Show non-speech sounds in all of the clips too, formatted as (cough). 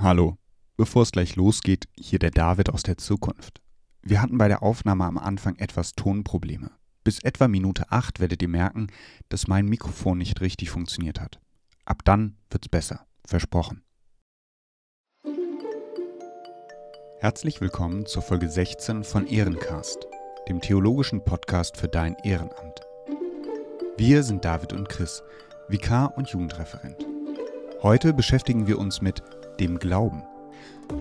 Hallo. Bevor es gleich losgeht, hier der David aus der Zukunft. Wir hatten bei der Aufnahme am Anfang etwas Tonprobleme. Bis etwa Minute 8 werdet ihr merken, dass mein Mikrofon nicht richtig funktioniert hat. Ab dann wird's besser. Versprochen. Herzlich willkommen zur Folge 16 von Ehrencast, dem theologischen Podcast für dein Ehrenamt. Wir sind David und Chris, Vikar und Jugendreferent. Heute beschäftigen wir uns mit dem Glauben.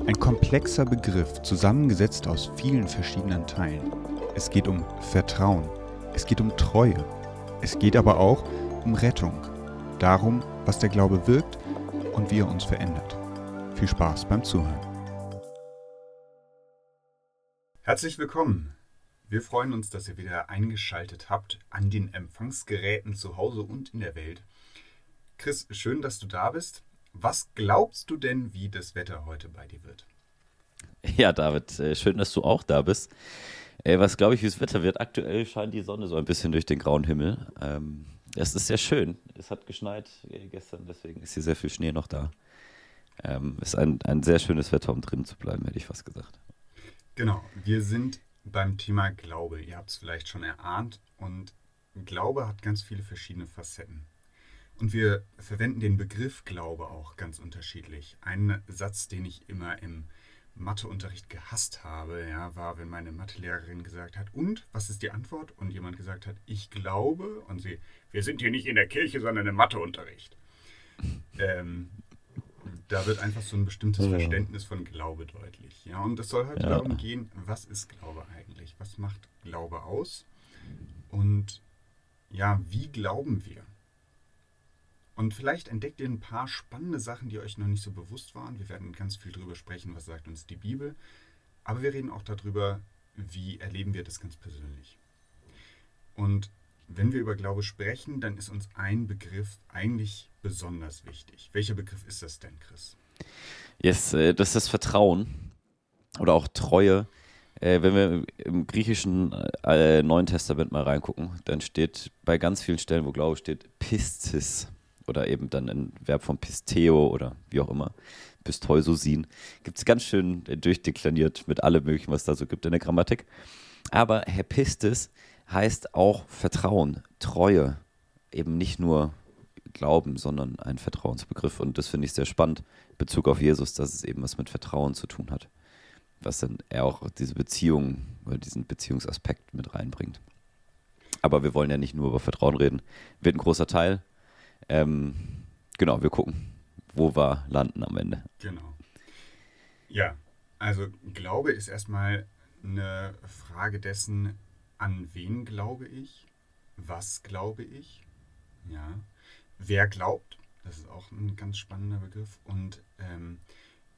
Ein komplexer Begriff, zusammengesetzt aus vielen verschiedenen Teilen. Es geht um Vertrauen, es geht um Treue, es geht aber auch um Rettung, darum, was der Glaube wirkt und wie er uns verändert. Viel Spaß beim Zuhören. Herzlich willkommen. Wir freuen uns, dass ihr wieder eingeschaltet habt an den Empfangsgeräten zu Hause und in der Welt. Chris, schön, dass du da bist. Was glaubst du denn, wie das Wetter heute bei dir wird? Ja, David, äh, schön, dass du auch da bist. Äh, was glaube ich, wie das Wetter wird? Aktuell scheint die Sonne so ein bisschen durch den grauen Himmel. Ähm, es ist sehr schön. Es hat geschneit äh, gestern, deswegen ist hier sehr viel Schnee noch da. Ähm, ist ein, ein sehr schönes Wetter, um drin zu bleiben, hätte ich fast gesagt. Genau, wir sind beim Thema Glaube. Ihr habt es vielleicht schon erahnt. Und Glaube hat ganz viele verschiedene Facetten. Und wir verwenden den Begriff Glaube auch ganz unterschiedlich. Ein Satz, den ich immer im Matheunterricht gehasst habe, ja, war, wenn meine Mathelehrerin gesagt hat, und was ist die Antwort? Und jemand gesagt hat, ich glaube, und sie, wir sind hier nicht in der Kirche, sondern im Matheunterricht. Ähm, da wird einfach so ein bestimmtes ja. Verständnis von Glaube deutlich. Ja, und es soll heute ja. darum gehen, was ist Glaube eigentlich? Was macht Glaube aus? Und ja, wie glauben wir? Und vielleicht entdeckt ihr ein paar spannende Sachen, die euch noch nicht so bewusst waren. Wir werden ganz viel darüber sprechen, was sagt uns die Bibel. Aber wir reden auch darüber, wie erleben wir das ganz persönlich. Und wenn wir über Glaube sprechen, dann ist uns ein Begriff eigentlich besonders wichtig. Welcher Begriff ist das denn, Chris? Yes, äh, das ist das Vertrauen oder auch Treue. Äh, wenn wir im griechischen äh, Neuen Testament mal reingucken, dann steht bei ganz vielen Stellen, wo Glaube steht, Pistis oder eben dann ein Verb von Pisteo oder wie auch immer, Pisteusosin. Gibt es ganz schön durchdekliniert mit allem möglichen, was da so gibt in der Grammatik. Aber Herpistis heißt auch Vertrauen, Treue, eben nicht nur Glauben, sondern ein Vertrauensbegriff. Und das finde ich sehr spannend in Bezug auf Jesus, dass es eben was mit Vertrauen zu tun hat. Was dann er auch diese Beziehung oder diesen Beziehungsaspekt mit reinbringt. Aber wir wollen ja nicht nur über Vertrauen reden. Wird ein großer Teil, ähm, genau, wir gucken, wo wir landen am Ende. Genau. Ja, also Glaube ist erstmal eine Frage dessen, an wen glaube ich, was glaube ich, ja, wer glaubt, das ist auch ein ganz spannender Begriff und ähm,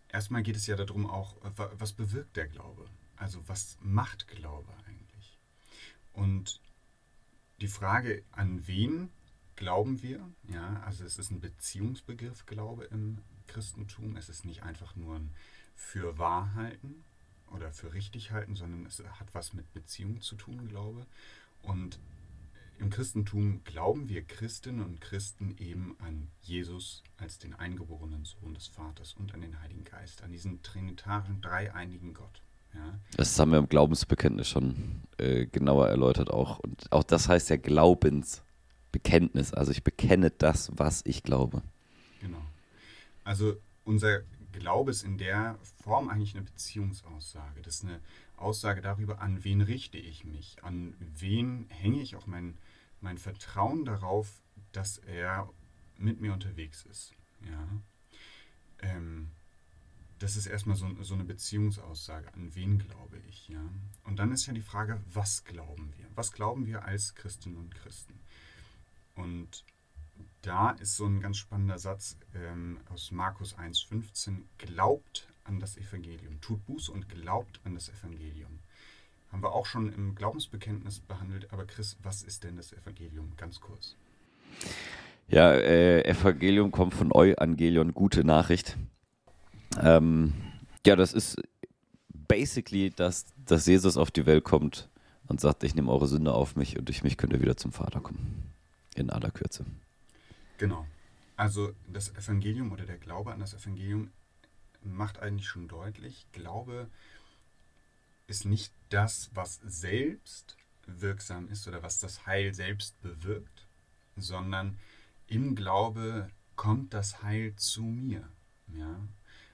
erstmal geht es ja darum auch, was bewirkt der Glaube, also was macht Glaube eigentlich und die Frage, an wen glauben wir. Ja, also es ist ein Beziehungsbegriff, Glaube im Christentum. Es ist nicht einfach nur ein für wahr halten oder für richtig halten, sondern es hat was mit Beziehung zu tun, Glaube. Und im Christentum glauben wir Christinnen und Christen eben an Jesus als den eingeborenen Sohn des Vaters und an den Heiligen Geist, an diesen trinitaren, dreieinigen Gott. Ja. Das haben wir im Glaubensbekenntnis schon äh, genauer erläutert auch. Und auch das heißt ja Glaubens. Bekenntnis. Also ich bekenne das, was ich glaube. Genau. Also unser Glaube ist in der Form eigentlich eine Beziehungsaussage. Das ist eine Aussage darüber, an wen richte ich mich, an wen hänge ich auch mein, mein Vertrauen darauf, dass er mit mir unterwegs ist. Ja. Ähm, das ist erstmal so, so eine Beziehungsaussage. An wen glaube ich? Ja? Und dann ist ja die Frage, was glauben wir? Was glauben wir als Christinnen und Christen? Und da ist so ein ganz spannender Satz ähm, aus Markus 1,15. Glaubt an das Evangelium. Tut Buße und glaubt an das Evangelium. Haben wir auch schon im Glaubensbekenntnis behandelt. Aber Chris, was ist denn das Evangelium? Ganz kurz. Ja, äh, Evangelium kommt von Euangelion, gute Nachricht. Ähm, ja, das ist basically, dass, dass Jesus auf die Welt kommt und sagt, ich nehme eure Sünde auf mich und durch mich könnt ihr wieder zum Vater kommen in aller Kürze. Genau. Also das Evangelium oder der Glaube an das Evangelium macht eigentlich schon deutlich, Glaube ist nicht das, was selbst wirksam ist oder was das Heil selbst bewirkt, sondern im Glaube kommt das Heil zu mir. Ja?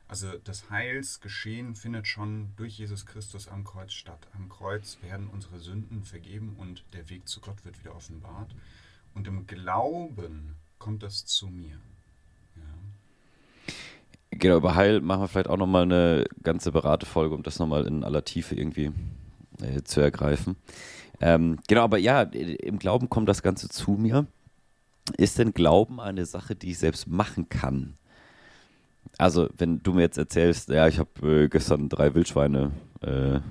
Also das Heilsgeschehen findet schon durch Jesus Christus am Kreuz statt. Am Kreuz werden unsere Sünden vergeben und der Weg zu Gott wird wieder offenbart. Und im Glauben kommt das zu mir. Ja. Genau, über Heil machen wir vielleicht auch nochmal eine ganz separate Folge, um das nochmal in aller Tiefe irgendwie äh, zu ergreifen. Ähm, genau, aber ja, im Glauben kommt das Ganze zu mir. Ist denn Glauben eine Sache, die ich selbst machen kann? Also, wenn du mir jetzt erzählst, ja, ich habe äh, gestern drei Wildschweine äh, äh,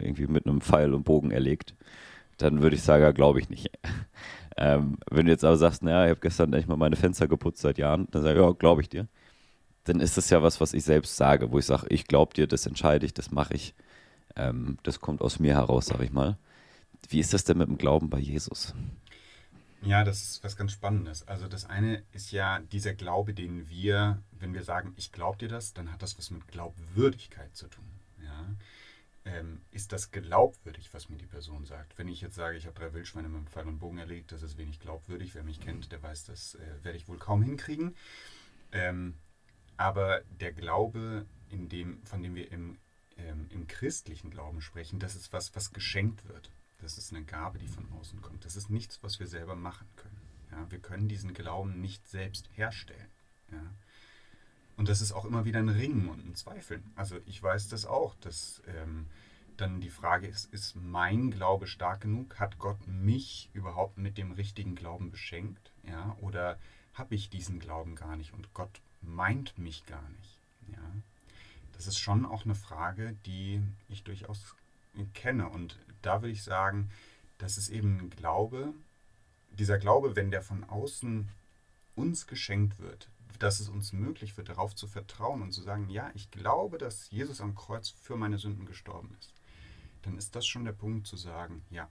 irgendwie mit einem Pfeil und Bogen erlegt, dann würde ich sagen, ja, glaube ich nicht. Ähm, wenn du jetzt aber sagst, naja, ich habe gestern nicht mal meine Fenster geputzt seit Jahren, dann sage ich, ja, glaube ich dir. Dann ist das ja was, was ich selbst sage, wo ich sage, ich glaube dir, das entscheide ich, das mache ich. Ähm, das kommt aus mir heraus, sage ich mal. Wie ist das denn mit dem Glauben bei Jesus? Ja, das ist was ganz Spannendes. Also das eine ist ja dieser Glaube, den wir, wenn wir sagen, ich glaube dir das, dann hat das was mit Glaubwürdigkeit zu tun. Ja? Ähm, ist das glaubwürdig, was mir die Person sagt? Wenn ich jetzt sage, ich habe drei Wildschweine mit dem Pfeil und Bogen erlegt, das ist wenig glaubwürdig. Wer mich kennt, der weiß, das äh, werde ich wohl kaum hinkriegen. Ähm, aber der Glaube, in dem, von dem wir im, ähm, im christlichen Glauben sprechen, das ist was, was geschenkt wird. Das ist eine Gabe, die von außen kommt. Das ist nichts, was wir selber machen können. Ja, wir können diesen Glauben nicht selbst herstellen. Ja. Und das ist auch immer wieder ein Ringen und ein Zweifeln. Also ich weiß das auch, dass ähm, dann die Frage ist, ist mein Glaube stark genug? Hat Gott mich überhaupt mit dem richtigen Glauben beschenkt? Ja, oder habe ich diesen Glauben gar nicht und Gott meint mich gar nicht? Ja, das ist schon auch eine Frage, die ich durchaus kenne und da würde ich sagen, das ist eben ein Glaube, dieser Glaube, wenn der von außen uns geschenkt wird, dass es uns möglich wird, darauf zu vertrauen und zu sagen, ja, ich glaube, dass Jesus am Kreuz für meine Sünden gestorben ist, dann ist das schon der Punkt zu sagen, ja,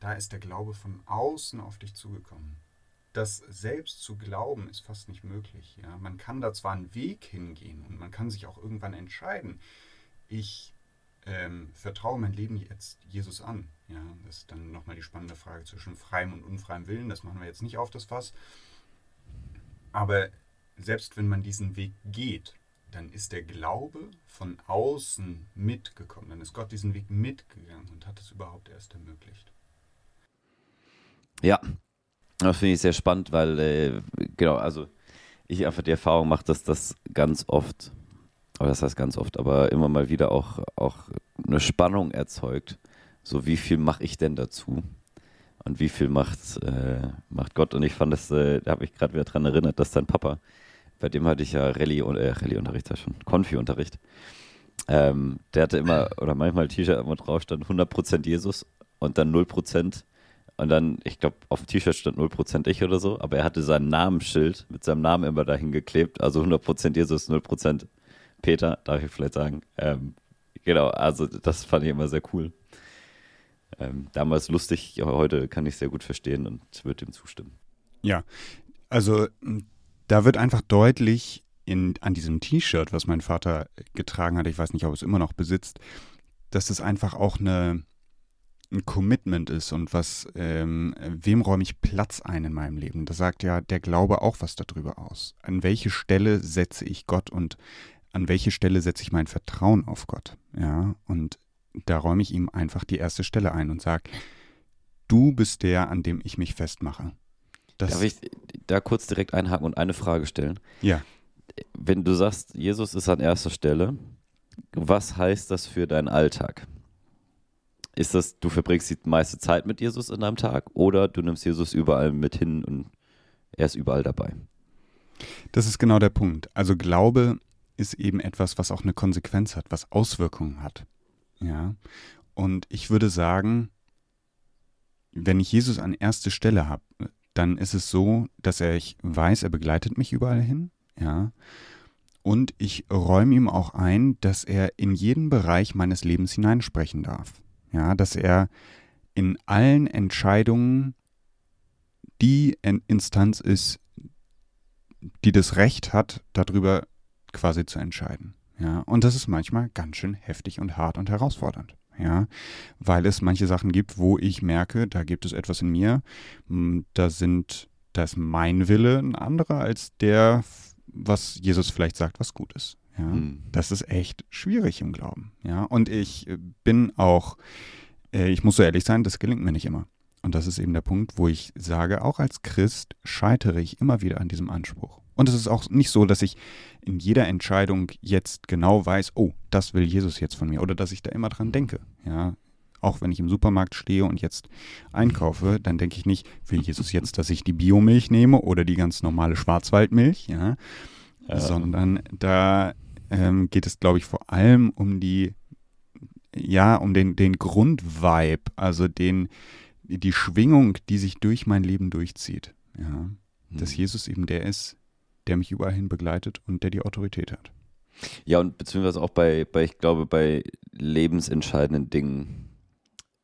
da ist der Glaube von außen auf dich zugekommen. Das selbst zu glauben ist fast nicht möglich. Ja? Man kann da zwar einen Weg hingehen und man kann sich auch irgendwann entscheiden, ich ähm, vertraue mein Leben jetzt Jesus an. Ja, das ist dann nochmal die spannende Frage zwischen freiem und unfreiem Willen. Das machen wir jetzt nicht auf das Fass. Aber selbst wenn man diesen Weg geht, dann ist der Glaube von außen mitgekommen. Dann ist Gott diesen Weg mitgegangen und hat es überhaupt erst ermöglicht. Ja, das finde ich sehr spannend, weil, äh, genau, also ich einfach die Erfahrung mache, dass das ganz oft aber das heißt ganz oft, aber immer mal wieder auch, auch eine Spannung erzeugt. So, wie viel mache ich denn dazu? Und wie viel macht, äh, macht Gott? Und ich fand das, äh, da habe ich gerade wieder dran erinnert, dass dein Papa, bei dem hatte ich ja Rallye, äh, Rallye-Unterricht, ja schon, Konfi-Unterricht. Ähm, der hatte immer, oder manchmal T-Shirt, wo drauf stand 100% Jesus und dann 0%. Und dann, ich glaube, auf dem T-Shirt stand 0% ich oder so, aber er hatte sein Namensschild mit seinem Namen immer dahin geklebt. Also 100% Jesus, 0% Peter, darf ich vielleicht sagen. Ähm, genau, also das fand ich immer sehr cool. Ähm, damals lustig, heute kann ich sehr gut verstehen und würde dem zustimmen. Ja, also da wird einfach deutlich in, an diesem T-Shirt, was mein Vater getragen hat, ich weiß nicht, ob es immer noch besitzt, dass es einfach auch eine, ein Commitment ist und was, ähm, wem räume ich Platz ein in meinem Leben? Da sagt ja der Glaube auch was darüber aus. An welche Stelle setze ich Gott und an welche Stelle setze ich mein Vertrauen auf Gott? Ja, und da räume ich ihm einfach die erste Stelle ein und sage, du bist der, an dem ich mich festmache. Das Darf ich da kurz direkt einhaken und eine Frage stellen? Ja. Wenn du sagst, Jesus ist an erster Stelle, was heißt das für deinen Alltag? Ist das, du verbringst die meiste Zeit mit Jesus in deinem Tag oder du nimmst Jesus überall mit hin und er ist überall dabei? Das ist genau der Punkt. Also Glaube ist eben etwas, was auch eine Konsequenz hat, was Auswirkungen hat. Ja. Und ich würde sagen, wenn ich Jesus an erste Stelle habe, dann ist es so, dass er, ich weiß, er begleitet mich überall hin, ja. Und ich räume ihm auch ein, dass er in jeden Bereich meines Lebens hineinsprechen darf. Ja, dass er in allen Entscheidungen die Instanz ist, die das Recht hat, darüber quasi zu entscheiden. Ja, und das ist manchmal ganz schön heftig und hart und herausfordernd. Ja, weil es manche Sachen gibt, wo ich merke, da gibt es etwas in mir, hm, da sind, da ist mein Wille ein anderer als der, was Jesus vielleicht sagt, was gut ist. Ja, mhm. das ist echt schwierig im Glauben. Ja, und ich bin auch, äh, ich muss so ehrlich sein, das gelingt mir nicht immer. Und das ist eben der Punkt, wo ich sage, auch als Christ scheitere ich immer wieder an diesem Anspruch. Und es ist auch nicht so, dass ich in jeder Entscheidung jetzt genau weiß, oh, das will Jesus jetzt von mir oder dass ich da immer dran denke. Ja, auch wenn ich im Supermarkt stehe und jetzt einkaufe, dann denke ich nicht, will Jesus jetzt, dass ich die Biomilch nehme oder die ganz normale Schwarzwaldmilch, ja, ja. sondern da ähm, geht es, glaube ich, vor allem um die, ja, um den, den Grundvibe, also den, die Schwingung, die sich durch mein Leben durchzieht. Ja, dass hm. Jesus eben der ist, der mich überall hin begleitet und der die Autorität hat. Ja, und beziehungsweise auch bei, bei ich glaube, bei lebensentscheidenden Dingen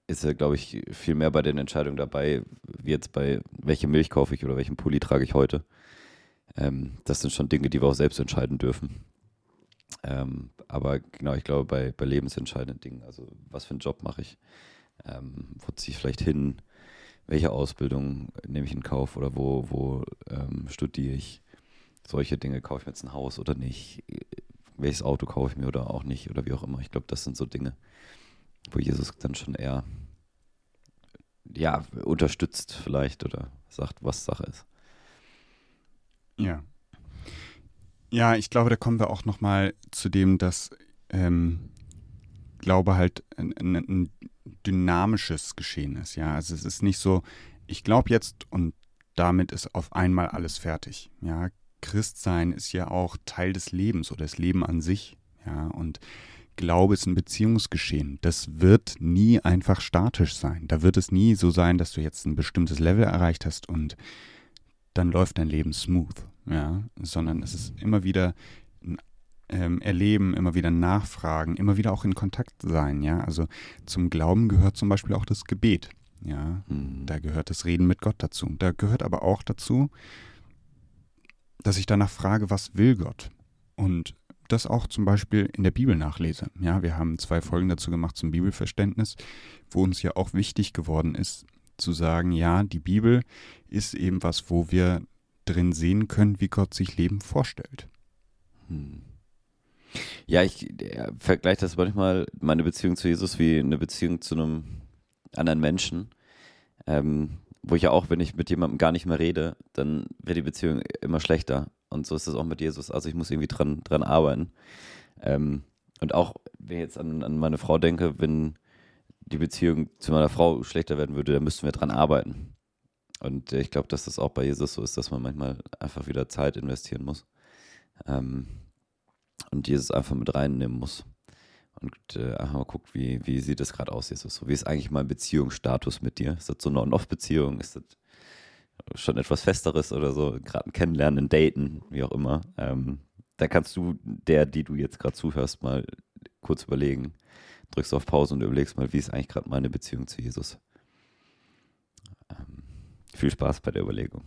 ist er, glaube ich, viel mehr bei den Entscheidungen dabei, wie jetzt bei, welche Milch kaufe ich oder welchen Pulli trage ich heute. Ähm, das sind schon Dinge, die wir auch selbst entscheiden dürfen. Ähm, aber genau, ich glaube, bei, bei lebensentscheidenden Dingen, also was für einen Job mache ich, ähm, wo ziehe ich vielleicht hin, welche Ausbildung nehme ich in Kauf oder wo, wo ähm, studiere ich, solche Dinge, kaufe ich mir jetzt ein Haus oder nicht, welches Auto kaufe ich mir oder auch nicht oder wie auch immer. Ich glaube, das sind so Dinge, wo Jesus dann schon eher ja, unterstützt vielleicht oder sagt, was Sache ist. Ja. Ja, ich glaube, da kommen wir auch nochmal zu dem, dass ähm, Glaube halt ein, ein, ein, dynamisches Geschehen ist. Ja, also es ist nicht so, ich glaube jetzt und damit ist auf einmal alles fertig. Ja, Christsein ist ja auch Teil des Lebens oder das Leben an sich. Ja, und Glaube ist ein Beziehungsgeschehen. Das wird nie einfach statisch sein. Da wird es nie so sein, dass du jetzt ein bestimmtes Level erreicht hast und dann läuft dein Leben smooth. Ja, sondern es ist immer wieder ein ähm, Erleben, immer wieder Nachfragen, immer wieder auch in Kontakt sein. Ja, also zum Glauben gehört zum Beispiel auch das Gebet. Ja, mhm. da gehört das Reden mit Gott dazu. Da gehört aber auch dazu, dass ich danach frage, was will Gott? Und das auch zum Beispiel in der Bibel nachlese. Ja, wir haben zwei Folgen dazu gemacht zum Bibelverständnis, wo uns ja auch wichtig geworden ist, zu sagen, ja, die Bibel ist eben was, wo wir drin sehen können, wie Gott sich Leben vorstellt. Hm. Ja, ich äh, vergleiche das manchmal, meine Beziehung zu Jesus, wie eine Beziehung zu einem anderen Menschen. Ähm, wo ich ja auch, wenn ich mit jemandem gar nicht mehr rede, dann wird die Beziehung immer schlechter. Und so ist es auch mit Jesus. Also ich muss irgendwie dran, dran arbeiten. Ähm, und auch, wenn ich jetzt an, an meine Frau denke, wenn die Beziehung zu meiner Frau schlechter werden würde, dann müssten wir dran arbeiten. Und ich glaube, dass das auch bei Jesus so ist, dass man manchmal einfach wieder Zeit investieren muss. Ähm, und Jesus einfach mit reinnehmen muss und äh, mal guckt, wie, wie sieht das gerade aus, Jesus? So, wie ist eigentlich mein Beziehungsstatus mit dir? Ist das so eine On-Off-Beziehung? Ist das schon etwas Festeres oder so? Gerade ein Kennenlernen, ein Daten, wie auch immer. Ähm, da kannst du, der, die du jetzt gerade zuhörst, mal kurz überlegen. Drückst auf Pause und überlegst mal, wie ist eigentlich gerade meine Beziehung zu Jesus? Ähm, viel Spaß bei der Überlegung.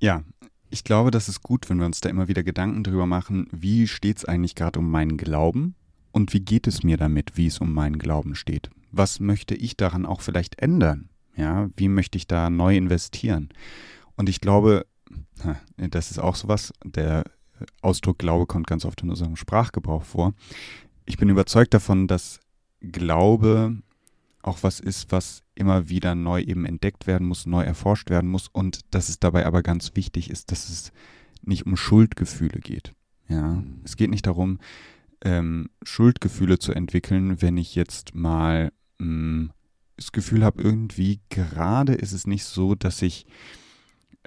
Ja, ich glaube, das ist gut, wenn wir uns da immer wieder Gedanken drüber machen, wie steht es eigentlich gerade um meinen Glauben und wie geht es mir damit, wie es um meinen Glauben steht. Was möchte ich daran auch vielleicht ändern? Ja, wie möchte ich da neu investieren? Und ich glaube, das ist auch sowas, der Ausdruck Glaube kommt ganz oft in unserem Sprachgebrauch vor. Ich bin überzeugt davon, dass Glaube auch was ist, was immer wieder neu eben entdeckt werden muss, neu erforscht werden muss und dass es dabei aber ganz wichtig ist, dass es nicht um Schuldgefühle geht. Ja, mhm. es geht nicht darum, ähm, Schuldgefühle zu entwickeln, wenn ich jetzt mal mh, mm, das Gefühl habe, irgendwie gerade ist es nicht so, dass ich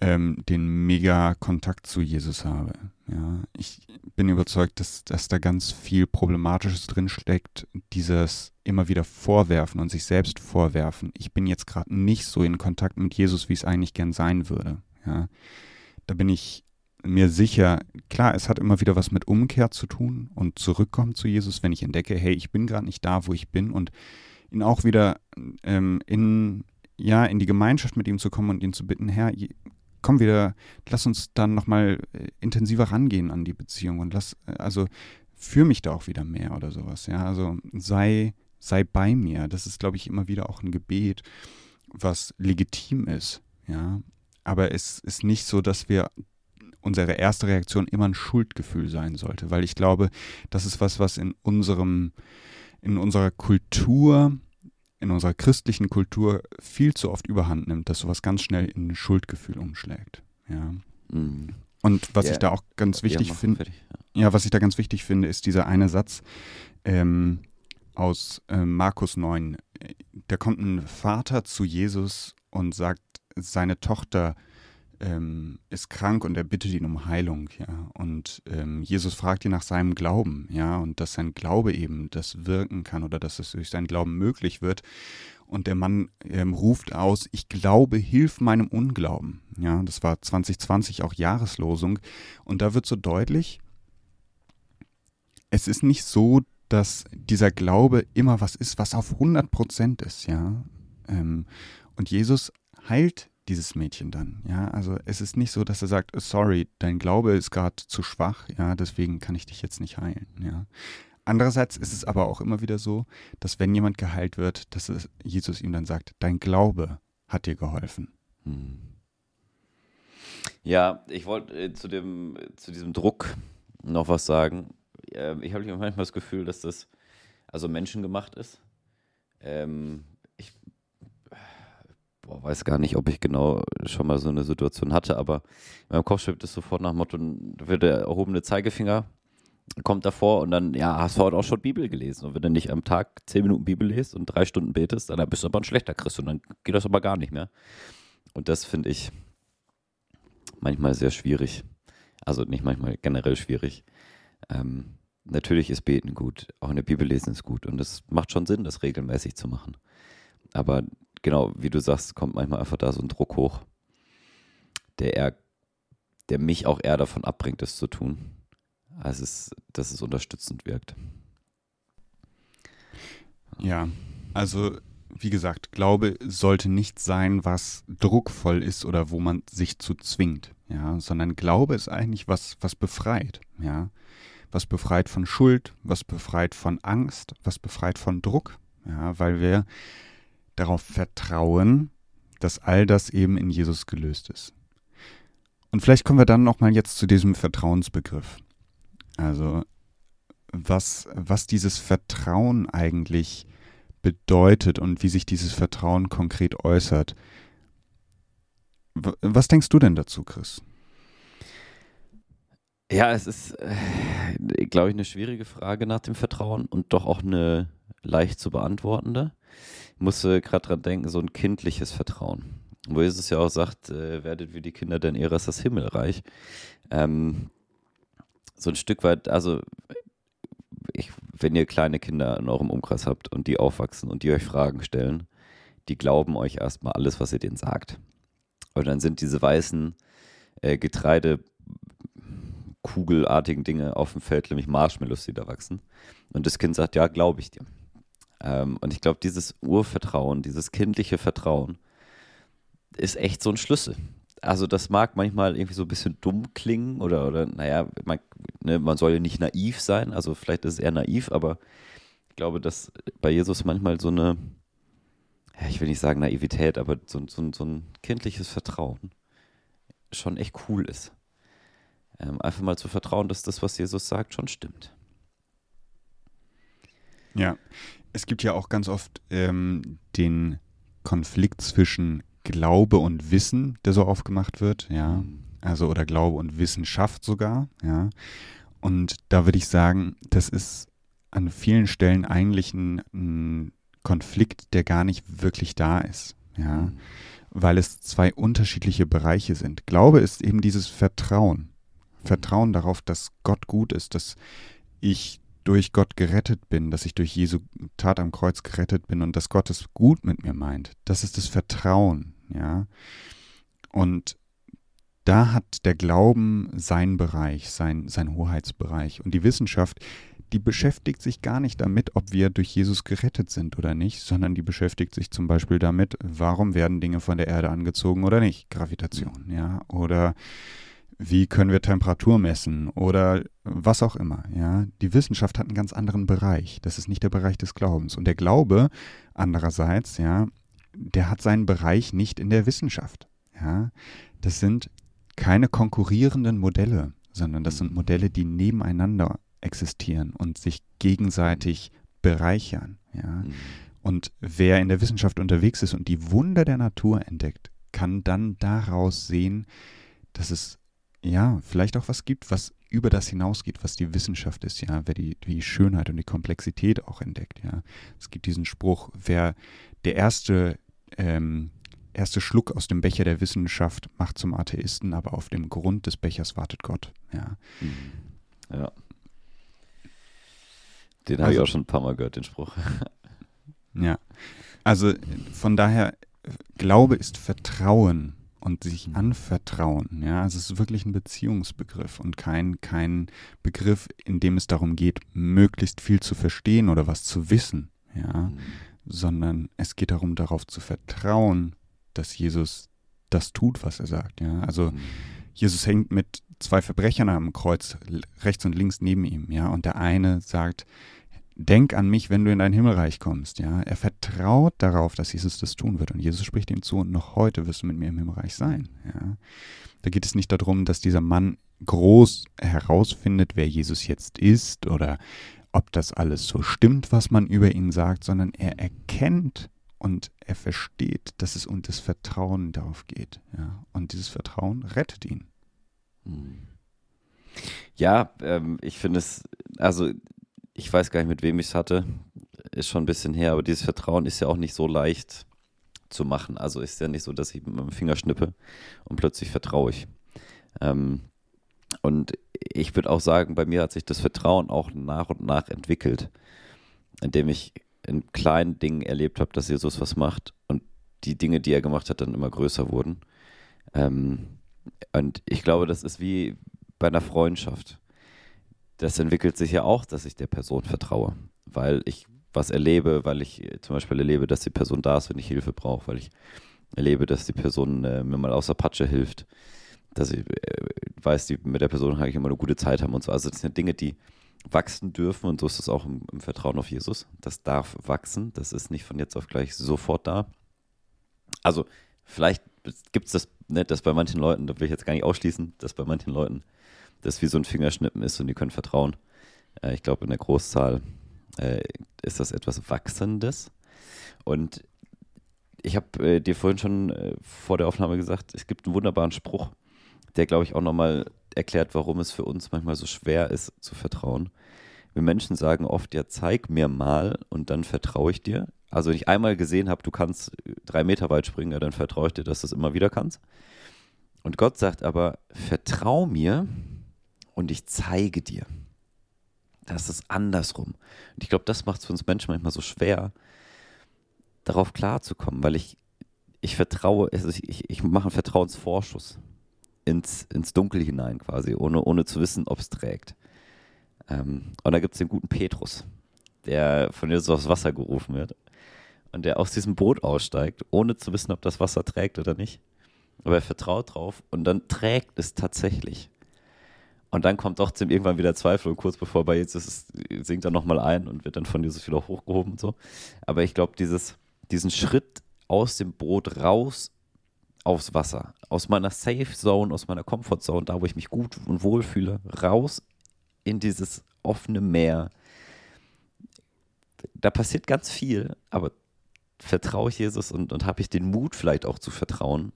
ähm, den mega Kontakt zu Jesus habe. Ja, ich bin überzeugt, dass, dass da ganz viel Problematisches drin steckt, dieses immer wieder vorwerfen und sich selbst vorwerfen. Ich bin jetzt gerade nicht so in Kontakt mit Jesus, wie es eigentlich gern sein würde. Ja, da bin ich mir sicher, klar, es hat immer wieder was mit Umkehr zu tun und zurückkommen zu Jesus, wenn ich entdecke, hey, ich bin gerade nicht da, wo ich bin und ihn auch wieder ähm, in, ja, in die Gemeinschaft mit ihm zu kommen und ihn zu bitten, Herr, komm wieder, lass uns dann nochmal äh, intensiver rangehen an die Beziehung und lass, äh, also führ mich da auch wieder mehr oder sowas, ja. Also sei, sei bei mir. Das ist, glaube ich, immer wieder auch ein Gebet, was legitim ist, ja. Aber es ist nicht so, dass wir unsere erste Reaktion immer ein Schuldgefühl sein sollte, weil ich glaube, das ist was, was in unserem, in unserer Kultur, in unserer christlichen Kultur viel zu oft überhand nimmt, dass sowas ganz schnell in ein Schuldgefühl umschlägt. Ja. Mhm. Und was ja. ich da auch ganz wichtig ja, finde, ja. ja. was ich da ganz wichtig finde, ist dieser eine Satz ähm, aus äh, Markus 9. Da kommt ein Vater zu Jesus und sagt, seine Tochter ähm, ist krank und er bittet ihn um Heilung, ja. Und ähm, Jesus fragt ihn nach seinem Glauben, ja, und dass sein Glaube eben das wirken kann oder dass es durch seinen Glauben möglich wird. Und der Mann ähm, ruft aus, ich glaube, hilf meinem Unglauben. Ja, das war 2020 auch Jahreslosung. Und da wird so deutlich, es ist nicht so, dass dieser Glaube immer was ist, was auf 100 Prozent ist, ja. Ähm, und Jesus heilt dieses Mädchen dann. Ja, also es ist nicht so, dass er sagt, sorry, dein Glaube ist gerade zu schwach, ja, deswegen kann ich dich jetzt nicht heilen. Ja. Andererseits ist es aber auch immer wieder so, dass wenn jemand geheilt wird, dass Jesus ihm dann sagt, dein Glaube hat dir geholfen. Hm. Ja, ich wollte äh, zu dem zu diesem Druck noch was sagen. Äh, ich habe manchmal das Gefühl, dass das also menschengemacht ist. Ähm, boah, weiß gar nicht, ob ich genau schon mal so eine Situation hatte, aber in meinem Kopf schwebt es sofort nach Motto, wird der erhobene Zeigefinger kommt davor und dann, ja, hast du heute auch schon Bibel gelesen. Und wenn du nicht am Tag zehn Minuten Bibel liest und drei Stunden betest, dann bist du aber ein schlechter Christ und dann geht das aber gar nicht mehr. Und das finde ich manchmal sehr schwierig. Also nicht manchmal, generell schwierig. Ähm, natürlich ist Beten gut, auch in der Bibel lesen ist gut und es macht schon Sinn, das regelmäßig zu machen. Aber genau, wie du sagst, kommt manchmal einfach da so ein Druck hoch, der eher, der mich auch eher davon abbringt, das zu tun, als es, dass es unterstützend wirkt. Ja, also wie gesagt, Glaube sollte nicht sein, was druckvoll ist oder wo man sich zu zwingt, ja, sondern Glaube ist eigentlich was, was befreit, ja, was befreit von Schuld, was befreit von Angst, was befreit von Druck, ja, weil wir darauf vertrauen, dass all das eben in Jesus gelöst ist. Und vielleicht kommen wir dann nochmal jetzt zu diesem Vertrauensbegriff. Also was, was dieses Vertrauen eigentlich bedeutet und wie sich dieses Vertrauen konkret äußert. Was denkst du denn dazu, Chris? Ja, es ist, äh, glaube ich, eine schwierige Frage nach dem Vertrauen und doch auch eine leicht zu beantwortende. Ich musste gerade dran denken, so ein kindliches Vertrauen. Wo Jesus ja auch sagt, äh, werdet wie die Kinder, denn ihrer ist das Himmelreich. Ähm, so ein Stück weit, also ich, wenn ihr kleine Kinder in eurem Umkreis habt und die aufwachsen und die euch Fragen stellen, die glauben euch erstmal alles, was ihr denen sagt. Und dann sind diese weißen äh, Getreide kugelartigen Dinge auf dem Feld, nämlich Marshmallows, die da wachsen. Und das Kind sagt, ja, glaube ich dir. Ähm, und ich glaube, dieses Urvertrauen, dieses kindliche Vertrauen ist echt so ein Schlüssel. Also das mag manchmal irgendwie so ein bisschen dumm klingen oder, oder naja, man, ne, man soll ja nicht naiv sein, also vielleicht ist es eher naiv, aber ich glaube, dass bei Jesus manchmal so eine, ja, ich will nicht sagen Naivität, aber so, so, so ein kindliches Vertrauen schon echt cool ist. Ähm, einfach mal zu vertrauen, dass das, was Jesus sagt, schon stimmt. Ja, es gibt ja auch ganz oft ähm, den Konflikt zwischen Glaube und Wissen, der so aufgemacht wird, ja. Also oder Glaube und Wissenschaft sogar, ja. Und da würde ich sagen, das ist an vielen Stellen eigentlich ein, ein Konflikt, der gar nicht wirklich da ist, ja. Mhm. Weil es zwei unterschiedliche Bereiche sind. Glaube ist eben dieses Vertrauen. Vertrauen darauf, dass Gott gut ist, dass ich durch Gott gerettet bin, dass ich durch Jesu Tat am Kreuz gerettet bin und dass Gott es gut mit mir meint. Das ist das Vertrauen, ja. Und da hat der Glauben seinen Bereich, sein, sein Hoheitsbereich. Und die Wissenschaft, die beschäftigt sich gar nicht damit, ob wir durch Jesus gerettet sind oder nicht, sondern die beschäftigt sich zum Beispiel damit, warum werden Dinge von der Erde angezogen oder nicht, Gravitation, ja, oder wie können wir Temperatur messen oder was auch immer, ja. Die Wissenschaft hat einen ganz anderen Bereich. Das ist nicht der Bereich des Glaubens. Und der Glaube, andererseits, ja, der hat seinen Bereich nicht in der Wissenschaft, ja. Das sind keine konkurrierenden Modelle, sondern das sind Modelle, die nebeneinander existieren und sich gegenseitig bereichern. Ja? Mhm. Und wer in der Wissenschaft unterwegs ist und die Wunder der Natur entdeckt, kann dann daraus sehen, dass es ja vielleicht auch was gibt, was über das hinausgeht, was die Wissenschaft ist, ja, wer die, die Schönheit und die Komplexität auch entdeckt, ja. Es gibt diesen Spruch, wer der erste ähm, erste Schluck aus dem Becher der Wissenschaft macht zum Atheisten, aber auf dem Grund des Bechers wartet Gott. Ja. Mhm. ja. Den habe also, ich auch schon ein paar Mal gehört, den Spruch. ja. Also von daher, Glaube ist Vertrauen und sich mhm. anvertrauen. Ja, also es ist wirklich ein Beziehungsbegriff und kein, kein Begriff, in dem es darum geht, möglichst viel zu verstehen oder was zu wissen. Ja, mhm. sondern es geht darum, darauf zu vertrauen, dass Jesus das tut, was er sagt. Ja? Also mhm. Jesus hängt mit zwei Verbrechern am Kreuz rechts und links neben ihm, ja, und der eine sagt, denk an mich, wenn du in dein Himmelreich kommst, ja. Er vertraut darauf, dass Jesus das tun wird und Jesus spricht ihm zu und noch heute wirst du mit mir im Himmelreich sein, ja. Da geht es nicht darum, dass dieser Mann groß herausfindet, wer Jesus jetzt ist oder ob das alles so stimmt, was man über ihn sagt, sondern er erkennt, und er versteht, dass es um das Vertrauen darauf geht. Ja? Und dieses Vertrauen rettet ihn. Hm. Ja, ähm, ich finde es, also ich weiß gar nicht, mit wem ich es hatte, ist schon ein bisschen her, aber dieses Vertrauen ist ja auch nicht so leicht zu machen. Also ist ja nicht so, dass ich mit meinem Finger schnippe und plötzlich vertraue ich. Ähm, und ich würde auch sagen, bei mir hat sich das Vertrauen auch nach und nach entwickelt, indem ich in kleinen Dingen erlebt habe, dass Jesus was macht und die Dinge, die er gemacht hat, dann immer größer wurden. Ähm, und ich glaube, das ist wie bei einer Freundschaft. Das entwickelt sich ja auch, dass ich der Person vertraue, weil ich was erlebe, weil ich zum Beispiel erlebe, dass die Person da ist, wenn ich Hilfe brauche, weil ich erlebe, dass die Person äh, mir mal aus der Patsche hilft, dass ich äh, weiß, die, mit der Person kann ich immer eine gute Zeit haben und so. Also das sind Dinge, die, wachsen dürfen und so ist es auch im, im, Vertrauen auf Jesus. Das darf wachsen, das ist nicht von jetzt auf gleich sofort da. Also vielleicht gibt es das, ne, das bei manchen Leuten, da will ich jetzt gar nicht ausschließen, dass bei manchen Leuten das wie so ein Fingerschnippen ist und die können vertrauen. Äh, ich glaube, in der Großzahl äh, ist das etwas Wachsendes. Und ich habe äh, dir vorhin schon äh, vor der Aufnahme gesagt, es gibt einen wunderbaren Spruch, der, glaube ich, auch nochmal erklärt, warum es für uns manchmal so schwer ist zu vertrauen. Wir Menschen sagen oft, ja, zeig mir mal und dann vertraue ich dir. Also wenn ich einmal gesehen habe, du kannst drei Meter weit springen, ja, dann vertraue ich dir, dass du es immer wieder kannst. Und Gott sagt aber, vertrau mir und ich zeige dir. Das ist andersrum. Und ich glaube, das macht es für uns Menschen manchmal so schwer, darauf klarzukommen, weil ich, ich vertraue, also ich, ich, ich mache einen Vertrauensvorschuss ins, ins Dunkel hinein quasi, ohne, ohne zu wissen, ob es trägt. Ähm, und da gibt es den guten Petrus, der von Jesus aufs Wasser gerufen wird und der aus diesem Boot aussteigt, ohne zu wissen, ob das Wasser trägt oder nicht. Aber er vertraut drauf und dann trägt es tatsächlich. Und dann kommt doch irgendwann wieder Zweifel und kurz bevor bei Jesus ist, sinkt er nochmal ein und wird dann von Jesus wieder hochgehoben und so. Aber ich glaube, diesen Schritt aus dem Boot raus aufs Wasser. Aus meiner Safe Zone, aus meiner Comfort Zone, da wo ich mich gut und wohl fühle, raus in dieses offene Meer. Da passiert ganz viel, aber vertraue ich Jesus und, und habe ich den Mut vielleicht auch zu vertrauen,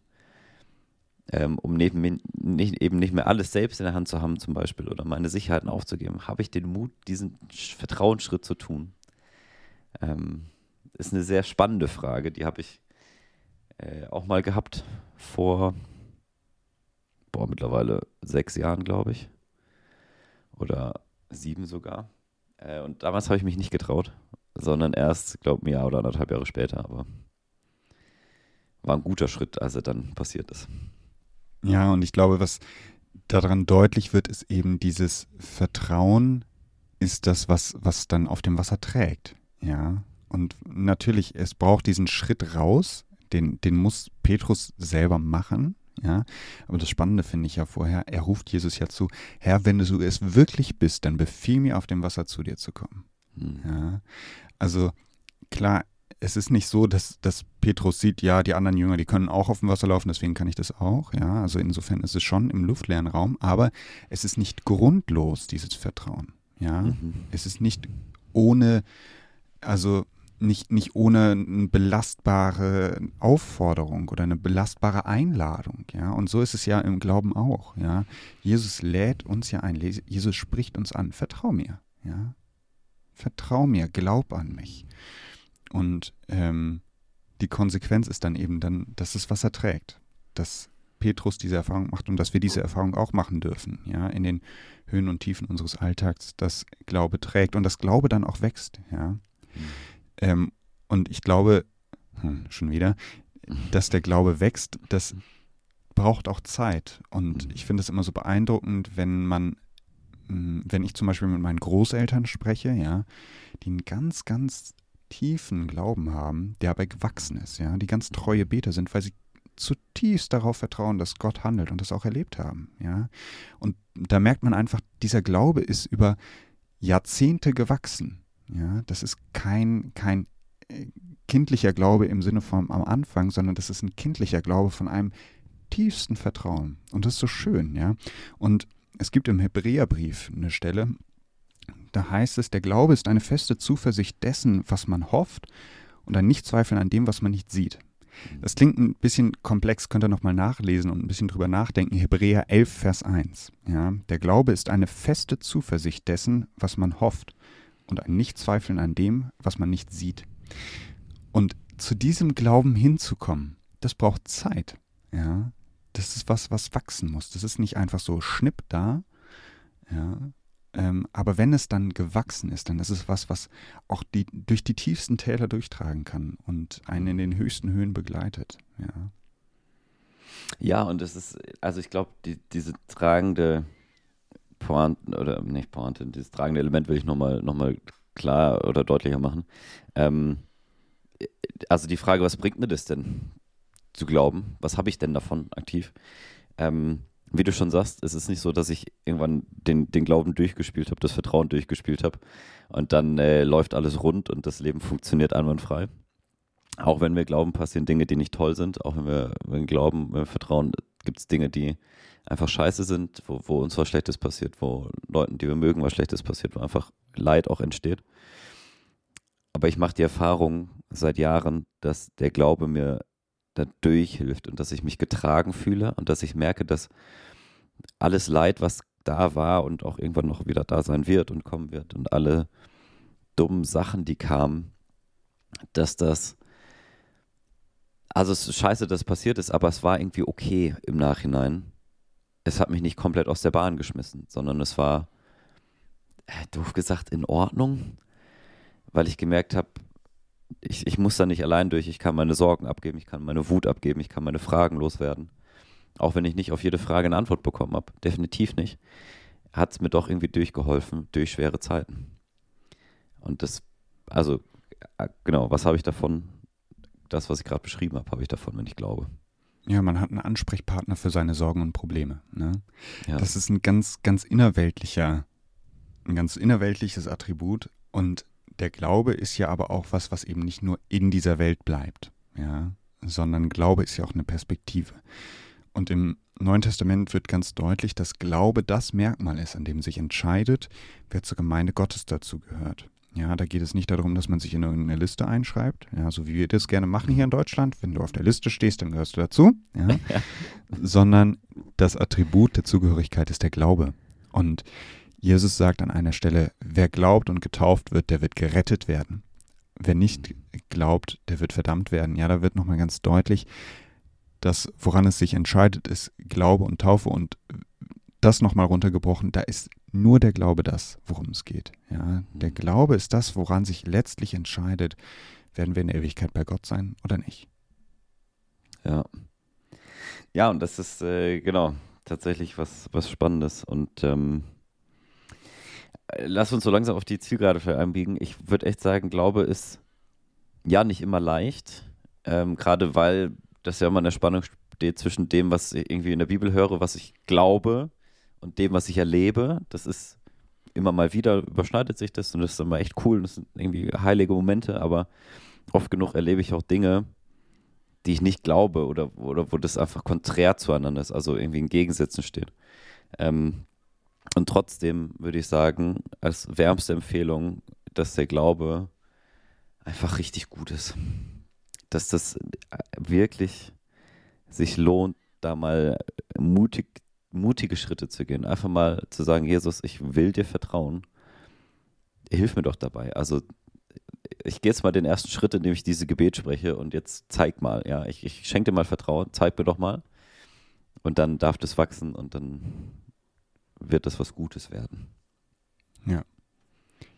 ähm, um neben nicht, eben nicht mehr alles selbst in der Hand zu haben zum Beispiel oder meine Sicherheiten aufzugeben, habe ich den Mut, diesen Vertrauensschritt zu tun? Ähm, ist eine sehr spannende Frage, die habe ich äh, auch mal gehabt vor, boah, mittlerweile sechs Jahren, glaube ich. Oder sieben sogar. Äh, und damals habe ich mich nicht getraut, sondern erst, glaube ich, ein Jahr oder anderthalb Jahre später. Aber war ein guter Schritt, als er dann passiert ist. Ja, und ich glaube, was daran deutlich wird, ist eben dieses Vertrauen ist das, was, was dann auf dem Wasser trägt. Ja. Und natürlich, es braucht diesen Schritt raus, den, den muss Petrus selber machen. Ja, aber das Spannende finde ich ja vorher, er ruft Jesus ja zu, Herr, wenn du es wirklich bist, dann befiehl mir auf dem Wasser zu dir zu kommen. Mhm. Ja, also klar, es ist nicht so, dass, dass Petrus sieht, ja, die anderen Jünger, die können auch auf dem Wasser laufen, deswegen kann ich das auch. Ja, also insofern ist es schon im luftleeren Raum, aber es ist nicht grundlos, dieses Vertrauen. Ja, mhm. es ist nicht ohne, also nicht, nicht ohne eine belastbare Aufforderung oder eine belastbare Einladung, ja. Und so ist es ja im Glauben auch, ja. Jesus lädt uns ja ein, Jesus spricht uns an, vertrau mir, ja. Vertrau mir, glaub an mich. Und ähm, die Konsequenz ist dann eben dann, dass es Wasser trägt, dass Petrus diese Erfahrung macht und dass wir diese Erfahrung auch machen dürfen, ja, in den Höhen und Tiefen unseres Alltags, dass Glaube trägt und das Glaube dann auch wächst, ja. Mhm. Ähm, und ich glaube, hm, schon wieder, dass der Glaube wächst, das braucht auch Zeit. Und mhm. ich finde es immer so beeindruckend, wenn man, hm, wenn ich zum Beispiel mit meinen Großeltern spreche, ja, die einen ganz, ganz tiefen Glauben haben, der aber gewachsen ist, ja, die ganz treue Beter sind, weil sie zutiefst darauf vertrauen, dass Gott handelt und das auch erlebt haben, ja. Und da merkt man einfach, dieser Glaube ist über Jahrzehnte gewachsen. Ja, das ist kein, kein äh, kindlicher Glaube im Sinne von am Anfang, sondern das ist ein kindlicher Glaube von einem tiefsten Vertrauen. Und das ist so schön, ja. Und es gibt im Hebräerbrief eine Stelle, da heißt es, der Glaube ist eine feste Zuversicht dessen, was man hofft und ein Nichtzweifeln an dem, was man nicht sieht. Das klingt ein bisschen komplex, könnt ihr nochmal nachlesen und ein bisschen drüber nachdenken. Hebräer 11, Vers 1. Ja, der Glaube ist eine feste Zuversicht dessen, was man hofft und ein Nichtzweifeln an dem, was man nicht sieht. Und zu diesem Glauben hinzukommen, das braucht Zeit. Ja, das ist was, was wachsen muss. Das ist nicht einfach so schnipp da. Ja, ähm, aber wenn es dann gewachsen ist, dann ist es was, was auch die, durch die tiefsten Täler durchtragen kann und einen in den höchsten Höhen begleitet. Ja. Ja, und es ist, also ich glaube, die, diese tragende Pointe, oder nicht Pointe, dieses tragende Element will ich nochmal noch mal klar oder deutlicher machen. Ähm, also die Frage, was bringt mir das denn zu glauben? Was habe ich denn davon aktiv? Ähm, wie du schon sagst, es ist nicht so, dass ich irgendwann den, den Glauben durchgespielt habe, das Vertrauen durchgespielt habe und dann äh, läuft alles rund und das Leben funktioniert einwandfrei. Auch wenn wir glauben, passieren Dinge, die nicht toll sind. Auch wenn wir, wenn wir glauben, wenn wir vertrauen, gibt es Dinge, die einfach scheiße sind, wo, wo uns was Schlechtes passiert, wo Leuten, die wir mögen, was Schlechtes passiert, wo einfach Leid auch entsteht. Aber ich mache die Erfahrung seit Jahren, dass der Glaube mir dadurch hilft und dass ich mich getragen fühle und dass ich merke, dass alles Leid, was da war und auch irgendwann noch wieder da sein wird und kommen wird und alle dummen Sachen, die kamen, dass das, also es ist scheiße, dass es passiert ist, aber es war irgendwie okay im Nachhinein. Es hat mich nicht komplett aus der Bahn geschmissen, sondern es war, äh, doof gesagt, in Ordnung, weil ich gemerkt habe, ich, ich muss da nicht allein durch, ich kann meine Sorgen abgeben, ich kann meine Wut abgeben, ich kann meine Fragen loswerden. Auch wenn ich nicht auf jede Frage eine Antwort bekommen habe, definitiv nicht, hat es mir doch irgendwie durchgeholfen durch schwere Zeiten. Und das, also äh, genau, was habe ich davon? Das, was ich gerade beschrieben habe, habe ich davon, wenn ich glaube. Ja, man hat einen Ansprechpartner für seine Sorgen und Probleme. Ne? Ja. Das ist ein ganz, ganz innerweltlicher, ein ganz innerweltliches Attribut und der Glaube ist ja aber auch was, was eben nicht nur in dieser Welt bleibt, ja, sondern Glaube ist ja auch eine Perspektive. Und im Neuen Testament wird ganz deutlich, dass Glaube das Merkmal ist, an dem sich entscheidet, wer zur Gemeinde Gottes dazu gehört. Ja, da geht es nicht darum, dass man sich in eine Liste einschreibt, ja, so wie wir das gerne machen hier in Deutschland. Wenn du auf der Liste stehst, dann gehörst du dazu, ja, (laughs) sondern das Attribut der Zugehörigkeit ist der Glaube. Und Jesus sagt an einer Stelle, wer glaubt und getauft wird, der wird gerettet werden. Wer nicht glaubt, der wird verdammt werden. Ja, da wird nochmal ganz deutlich, dass woran es sich entscheidet, ist Glaube und Taufe und das nochmal runtergebrochen, da ist nur der Glaube das, worum es geht. Ja, der Glaube ist das, woran sich letztlich entscheidet, werden wir in der Ewigkeit bei Gott sein oder nicht. Ja. Ja, und das ist äh, genau tatsächlich was, was Spannendes und ähm, lass uns so langsam auf die Zielgerade einbiegen. Ich würde echt sagen, Glaube ist ja nicht immer leicht. Ähm, Gerade weil das ja immer in der Spannung steht zwischen dem, was ich irgendwie in der Bibel höre, was ich glaube und dem, was ich erlebe. Das ist immer mal wieder überschneidet sich das und das ist immer echt cool. Das sind irgendwie heilige Momente, aber oft genug erlebe ich auch Dinge, die ich nicht glaube oder, oder wo das einfach konträr zueinander ist, also irgendwie in Gegensätzen steht. Ähm, und trotzdem würde ich sagen, als wärmste Empfehlung, dass der Glaube einfach richtig gut ist. Dass das wirklich sich lohnt, da mal mutig, mutige Schritte zu gehen. Einfach mal zu sagen, Jesus, ich will dir vertrauen. Hilf mir doch dabei. Also ich gehe jetzt mal den ersten Schritt, indem ich diese Gebet spreche und jetzt zeig mal, ja, ich, ich schenke dir mal Vertrauen, zeig mir doch mal. Und dann darf das wachsen und dann wird das was Gutes werden. Ja.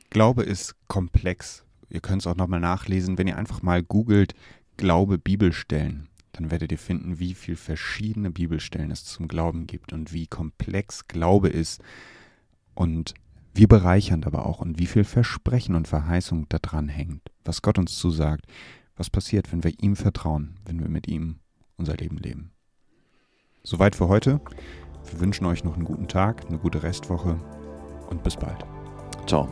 Glaube ist komplex. Ihr könnt es auch nochmal nachlesen, wenn ihr einfach mal googelt Glaube Bibelstellen, dann werdet ihr finden, wie viele verschiedene Bibelstellen es zum Glauben gibt und wie komplex Glaube ist und wie bereichernd aber auch und wie viel Versprechen und Verheißung da dran hängt, was Gott uns zusagt, was passiert, wenn wir ihm vertrauen, wenn wir mit ihm unser Leben leben. Soweit für heute. Wir wünschen euch noch einen guten Tag, eine gute Restwoche und bis bald. Ciao.